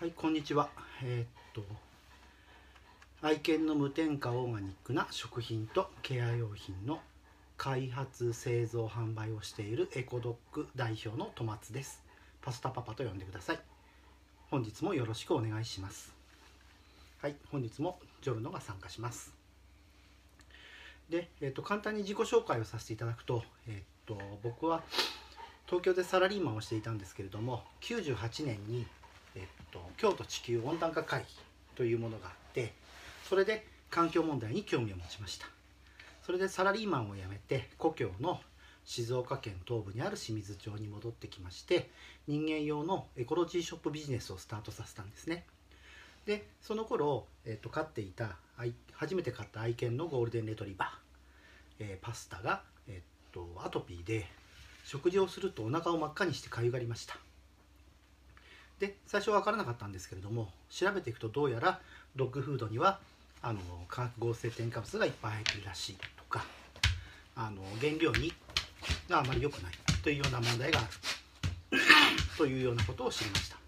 はいこんにちは。えー、っと愛犬の無添加オーガニックな食品とケア用品の開発製造販売をしているエコドッグ代表の戸松です。パスタパパと呼んでください。本日もよろしくお願いします。はい本日もジョルノが参加します。で、えー、っと簡単に自己紹介をさせていただくと,、えー、っと僕は東京でサラリーマンをしていたんですけれども98年にえっと、京都地球温暖化会議というものがあってそれで環境問題に興味を持ちました。それでサラリーマンを辞めて故郷の静岡県東部にある清水町に戻ってきまして人間用のエコロジーショップビジネスをスタートさせたんですね。でその頃、えっと、飼っていた初めて買った愛犬のゴールデンレトリバー、えー、パスタが、えっと、アトピーで食事をするとお腹を真っ赤にしてかゆがりました。で最初は分からなかったんですけれども調べていくとどうやらドッグフードにはあの化学合成添加物がいっぱい入っているらしいとかあの原料にがあまり良くないというような問題がある。というようなことを知りました。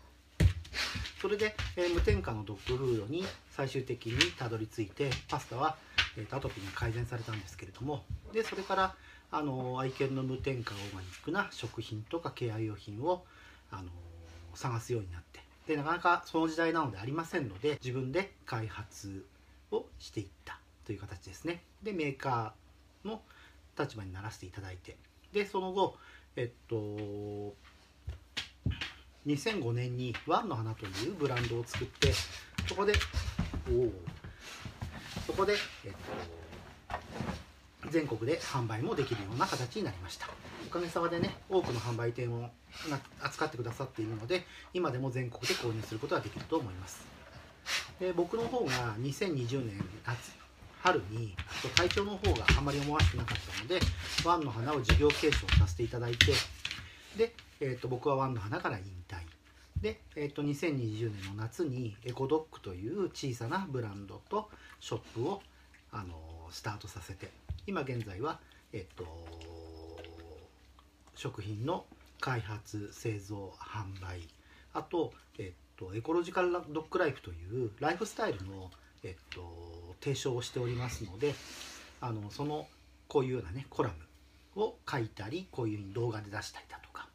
それで、えー、無添加のドッグフードに最終的にたどり着いてパスタは、えー、アトピーが改善されたんですけれどもでそれからあの愛犬の無添加オーガニックな食品とかケア用品をあの探すようになって。でなかなかその時代なのでありませんので自分で開発をしていったという形ですね。でメーカーの立場にならせていただいて。でその後えっと2005年にワンの花というブランドを作ってそこでおおそこでえっと全国で販売もできるような形になりました。おかげさまでね多くの販売店を扱ってくださっているので今でも全国で購入することができると思います。で僕の方が2020年夏春に体調の方があまり思わしくなかったのでワンの花を事業継承させていただいてで、えー、と僕はワンの花から引退。で、えー、と2020年の夏にエコドッグという小さなブランドとショップを、あのスタートさせて。今現在はえっ、と食品の開発製造販売。あと、えっと、エコロジカルドッグライフというライフスタイルの、えっと、提唱をしておりますのであのそのこういうようなねコラムを書いたりこういうふうに動画で出したりだとか。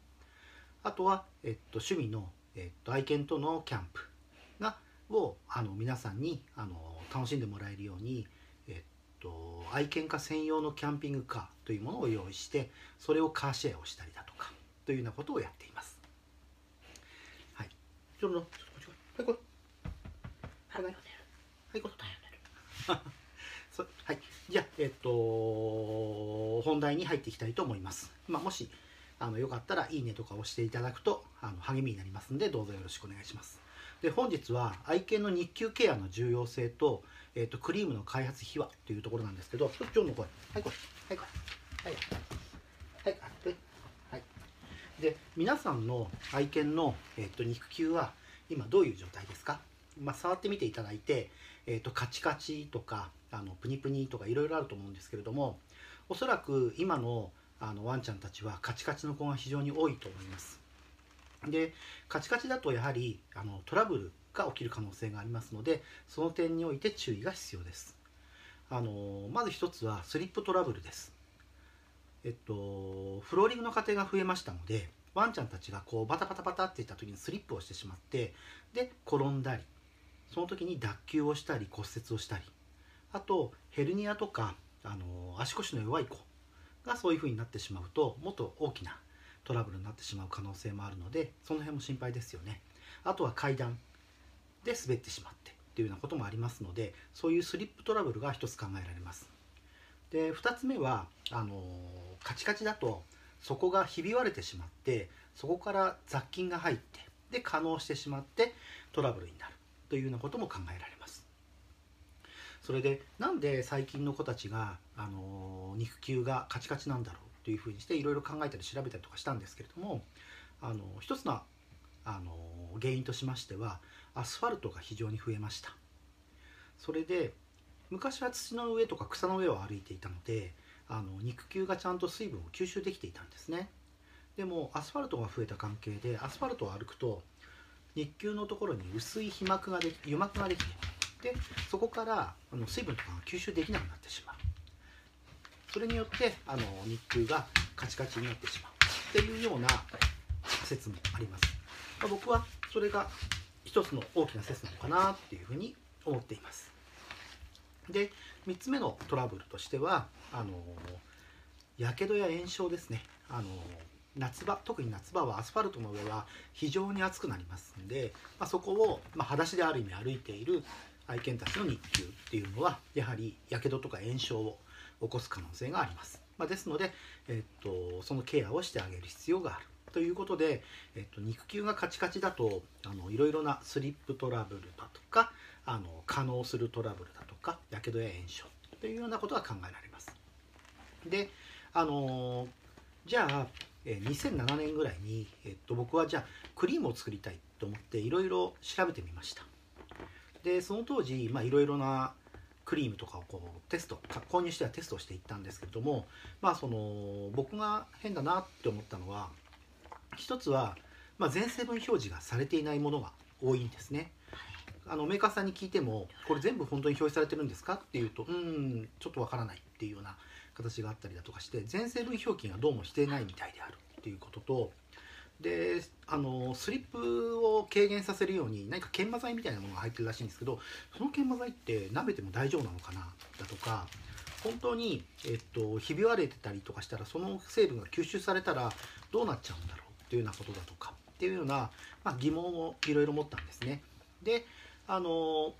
あとは、えっと、趣味の、えっと、愛犬とのキャンプがをあの皆さんにあの楽しんでもらえるように、えっと、愛犬家専用のキャンピングカーというものを用意してそれをカーシェアをしたりだとかというようなことをやっています。はい。ちょっと、こっちはい、これ。はい、はい、これ。そはい。じゃあ、えっと、本題に入っていきたいと思います。まあ、もし、あの、よかったら、いいねとか押していただくと、あの、励みになりますんで、どうぞよろしくお願いします。で、本日は、愛犬の日給ケアの重要性と、えっと、クリームの開発秘話というところなんですけど、ちょっと、今日の声。はい、これ。はい、これ。はい。はい、はい。で皆さんの愛犬の、えーと、肉球は今どういう状態ですか、まあ、触ってみていただいて、えーと、カチカチとかあのプニプニとかいろいろあると思うんですけれどもおそらく今のあのワンちゃんたちはカチカチの子が非常に多いと思いますでカチカチだとやはりあのトラブルが起きる可能性がありますのでその点において注意が必要です。あのまず一つはスリップトラブルです。えっと、フローリングの過程が増えましたのでワンちゃんたちがこうバタバタバタっていった時にスリップをしてしまってで転んだりその時に脱臼をしたり骨折をしたりあとヘルニアとかあの足腰の弱い子がそういう風になってしまうともっと大きなトラブルになってしまう可能性もあるのでその辺も心配ですよね。あとは階段で滑ってしまってっていうようなこともありますのでそういうスリップトラブルが一つ考えられます。で2つ目はあのカチカチだとそこがひび割れてしまってそこから雑菌が入ってで可能してしまってトラブルになる。というようなことも考えられます。それでなんで最近の子たちが、あの肉球がカチカチなんだろうというふうにしていろいろ考えたり調べたりとかしたんですけれどもあの一つの、あの原因としましてはアスファルトが非常に増えました。それで昔は土の上とか草の上を歩いていたのであの肉球がちゃんと水分を吸収できていたんですね。でもアスファルトが増えた関係でアスファルトを歩くと肉球のところに薄い皮膜ができ油膜ができてでそこからあの水分とかが吸収できなくなってしまう。それによってあの肉球がカチカチになってしまう。っていうような説もあります、まあ、僕はそれが一つの大きな説なのかなっていうふうに思っています。で3つ目のトラブルとしてはあのやけどや炎症ですね。あの夏場特に夏場はアスファルトの上は非常に暑くなりますんで、まあ、そこを、まあ、裸足である意味歩いている愛犬たちの日給っていうのはやはりやけどとか炎症を起こす可能性があります、まあ、ですので、えっと、そのケアをしてあげる必要がある。ということで、えっと、肉球がカチカチだとあのいろいろなスリップトラブルだとかあの可能するトラブルだとかやけどや炎症というようなことが考えられます。であのじゃあ2007年ぐらいに、えっと、僕はじゃあクリームを作りたいと思っていろいろ調べてみました。でその当時いろいろなクリームとかをこうテスト購入してはテストしていったんですけれどもまあその僕が変だなって思ったのは一つは、まあ、全成分表示がされていないものが多いんですね。あのメーカーさんに聞いてもこれ全部本当に表示されてるんですか？っていうとうんちょっとわからないっていうような形があったりだとかして全成分表記がどうもしてないみたいであるっていうこととであのスリップを軽減させるように何か研磨剤みたいなものが入ってるらしいんですけどその研磨剤って舐めても大丈夫なのかなだとか本当に、えっと、ひび割れてたりとかしたらその成分が吸収されたらどうなっちゃうんだろうっていうようなことだとかっていうような、まあ、疑問をいろいろ持ったんですね。であの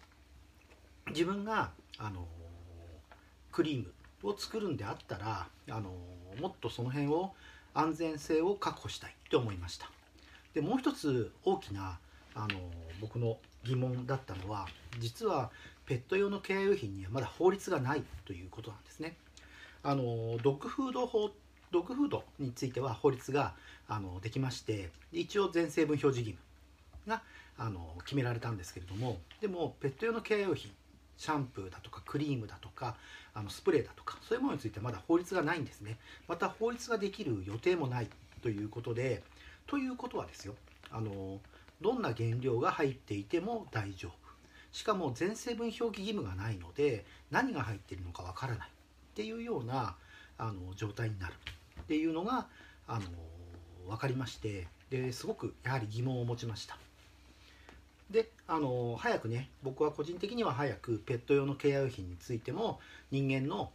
自分があのクリームを作るんであったらあのもっとその辺を安全性を確保したいって思いました。でもう一つ大きなあの僕の疑問だったのは実はペット用のケア用品にはまだ法律がないということなんですね。あのドッグフード法ドッグフードについては法律があのできまして一応全成分表示義務があの決められたんですけれどもでもペット用のケア用品シャンプーだとかクリームだとかあのスプレーだとかそういうものについてはまだ法律がないんですね。また法律ができる予定もない。ということでということはですよあのどんな原料が入っていても大丈夫。しかも全成分表記義務がないので何が入っているのかわからない。っていうようなあの状態になる。っていうのがあの分かりましてですごくやはり疑問を持ちました。であの早くね僕は個人的には早くペット用のケア用品についても人間の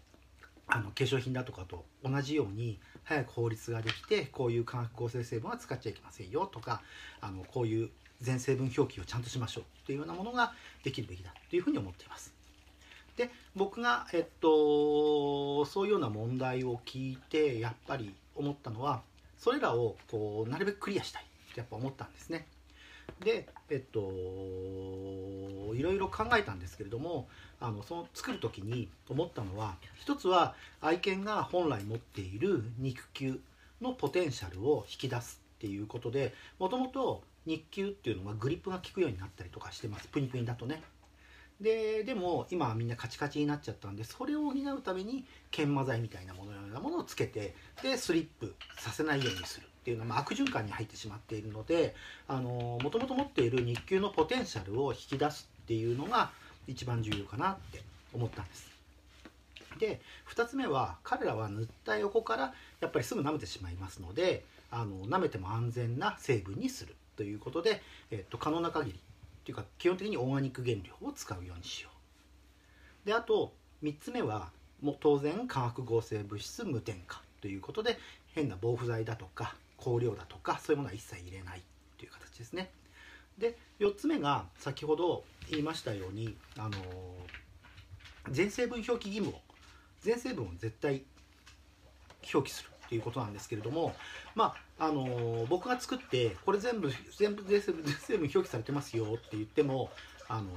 あの化粧品だとかと同じように早く法律ができてこういう化学合成成分は使っちゃいけませんよとかあのこういう全成分表記をちゃんとしましょうというようなものができるべきだというふうに思っています。で僕が、えっと、そういうような問題を聞いてやっぱり思ったのはそれらをこうなるべくクリアしたいってやっぱ思ったんですね。でえっといろいろ考えたんですけれどもあのその作る時に思ったのは一つは愛犬が本来持っている肉球のポテンシャルを引き出すっていうことでもともと肉球っていうのはグリップが効くようになったりとかしてます。プニプニだとね。ででも今はみんなカチカチになっちゃったんでそれを補うために研磨剤みたいなもののようなものをつけてでスリップさせないようにするっていうのは、まあ、悪循環に入ってしまっているのでもともと持っている肉球のポテンシャルを引き出すっていうのが一番重要かなって思ったんです。で2つ目は彼らは塗った横からやっぱりすぐ舐めてしまいますのであの舐めても安全な成分にするということで、えっと、可能な限りっていうか基本的にオーガニック原料を使うようにしよう。であと3つ目はもう当然化学合成物質無添加ということで変な防腐剤だとか香料だとかそういうものは一切入れないという形ですね。で4つ目が先ほど言いましたようにあの全成分表記義務を全成分を絶対表記するということなんですけれどもまああの僕が作ってこれ全部全部全成分全成分表記されてますよって言ってもあの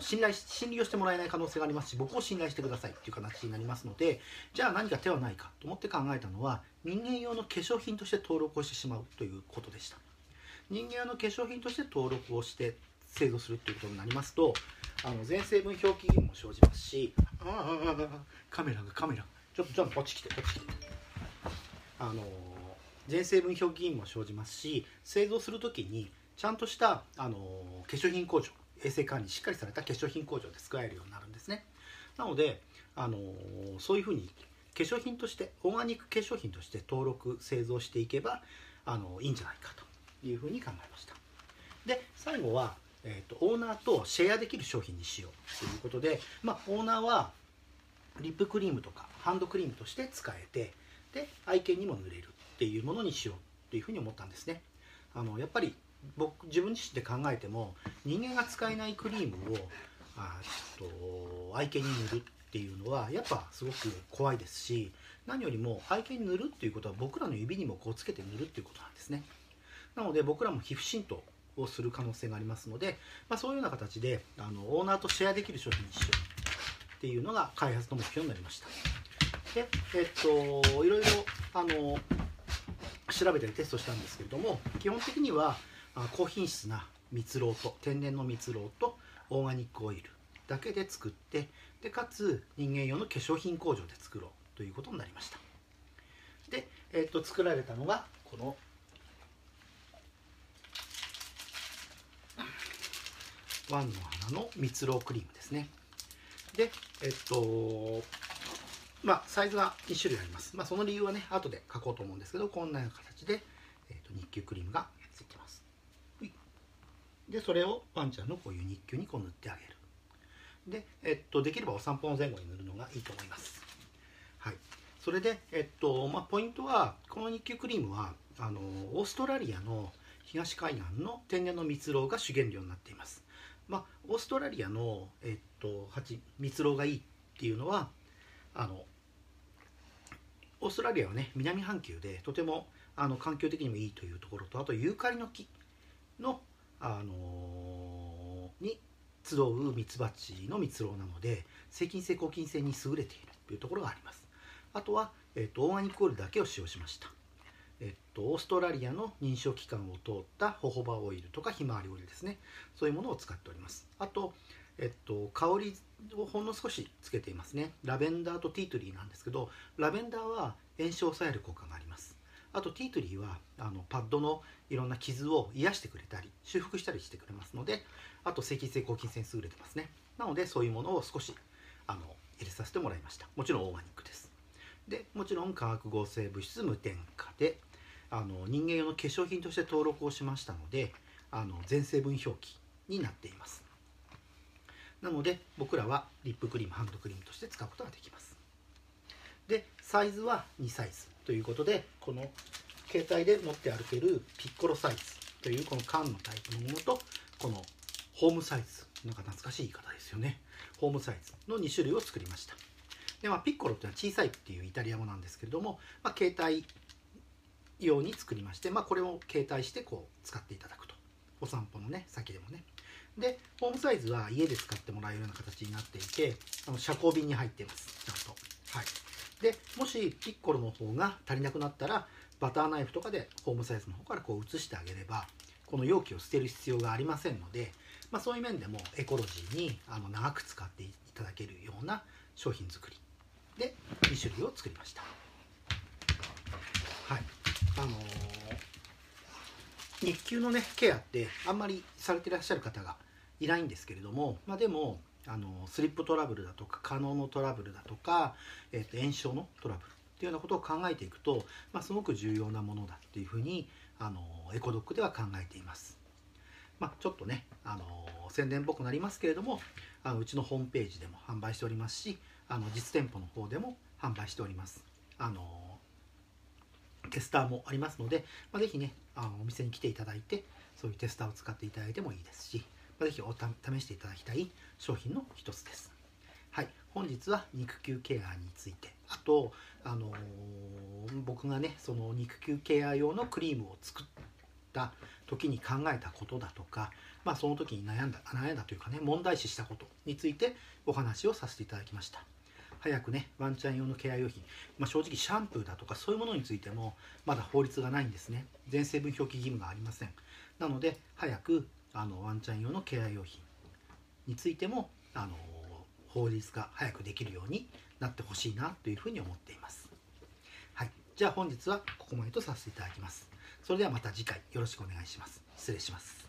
信頼信頼をしてもらえない可能性がありますし僕を信頼してくださいっていう形になりますのでじゃあ何か手はないかと思って考えたのは人間用の化粧品として登録をしてしまうということでした。人間用の化粧品として登録をして製造するということになりますとあの全成分表記義務も生じますしああカメラがカメラ。ちょっとちょっとこっち来てこっち来て。あの全成分表記義務も生じますし製造する時にちゃんとしたあの化粧品工場衛生管理しっかりされた化粧品工場で使えるようになるんですね。なのであのそういうふうに化粧品としてオーガニック化粧品として登録製造していけばあのいいんじゃないかというふうに考えました。で最後は、えーと、オーナーとシェアできる商品にしようということで、まあ、オーナーはリップクリームとかハンドクリームとして使えてで愛犬にも塗れるっていうものにしようというふうに思ったんですね。あのやっぱり僕自分自身で考えても人間が使えないクリームをあと愛犬に塗るっていうのはやっぱすごく怖いですし何よりも愛犬に塗るっていうことは僕らの指にもこうつけて塗るっていうことなんですね。なので僕らも皮膚浸透をする可能性がありますので、まあ、そういうような形であのオーナーとシェアできる商品にしようっていうのが開発の目標になりました。でえっといろいろあの調べてテストしたんですけれども基本的には高品質な蜜蝋と天然の蜜蝋とオーガニックオイルだけで作ってでかつ人間用の化粧品工場で作ろうということになりました。で、えー、と作られたのがこのワンの花の蜜蝋クリームですね。でえっとまあサイズが2種類あります。まあその理由はね後で書こうと思うんですけどこんな形で、えー、と日給クリームがついてます。でそれをワンちゃんのこういう日給にこう塗ってあげる。で、えっと、できればお散歩の前後に塗るのがいいと思います。はい、それで、えっとまあ、ポイントはこの日給クリームはあのオーストラリアの東海岸の天然の蜜蝋が主原料になっています。まあ、オーストラリアの、えっと、蜂蜜蝋がいいっていうのはあのオーストラリアはね南半球でとてもあの環境的にもいいというところとあとユーカリの木の、あのー、に集うミツバチの蜜蝋なので細菌性抗菌性に優れているというところがあります。あとは、えっと、オーガニックオイルだけを使用しました。えっと、オーストラリアの認証機関を通ったホホバオイルとかひまわりオイルですね。そういうものを使っております。あと、えっと、香りをほんの少しつけていますね。ラベンダーとティートリーなんですけどラベンダーは炎症を抑える効果があります。あとティートリーはあのパッドのいろんな傷を癒してくれたり修復したりしてくれますのであと赤性抗菌性に優れてますね。なのでそういうものを少しあの入れさせてもらいました。もちろんオーガニックです。でもちろん化学合成物質無添加であの人間用の化粧品として登録をしましたのであの全成分表記になっています。なので僕らはリップクリームハンドクリームとして使うことができます。でサイズは2サイズということでこの携帯で持って歩けるピッコロサイズというこの缶のタイプのものとこのホームサイズなんか懐かしい言い方ですよね。ホームサイズの2種類を作りました。で、まあ、ピッコロっていうのは小さいっていうイタリア語なんですけれども、まあ、携帯用に作りまして、まあ、これを携帯してこう使っていただくと。お散歩のね先でもね。でホームサイズは家で使ってもらえるような形になっていてあの遮光瓶に入っています。ちゃんと。はい。でもしピッコロの方が足りなくなったらバターナイフとかでホームサイズの方からこう移してあげればこの容器を捨てる必要がありませんのでまあ、そういう面でもエコロジーにあの長く使っていただけるような商品作り。で2種類を作りました。はい。あのー、日給のねケアってあんまりされてらっしゃる方がいないんですけれども、まあ、でもあのスリップトラブルだとか可能のトラブルだとか、えー、と炎症のトラブルっていうようなことを考えていくと、まあ、すごく重要なものだっていうふうにあのエコドックでは考えています。まあ、ちょっとね、あの宣伝っぽくなりますけれどもあのうちのホームページでも販売しておりますしあの実店舗の方でも販売しておりますあのテスターもありますので、まあ、ぜひねあのお店に来ていただいてそういうテスターを使っていただいてもいいですし、ぜひお試していただきたい商品の一つです。はい。本日は肉球ケアについて。あと、あのー、僕がねその肉球ケア用のクリームを作った時に考えたことだとか、まあ、その時に悩んだ悩んだというかね問題視したことについてお話をさせていただきました。早くねワンちゃん用のケア用品、まあ、正直シャンプーだとかそういうものについてもまだ法律がないんですね。全成分表記義務がありません。なので早くあのワンちゃん用のケア用品についてもあの法律が早くできるようになってほしいなというふうに思っています。はい。じゃあ本日はここまでとさせていただきます。それではまた次回よろしくお願いします。失礼します。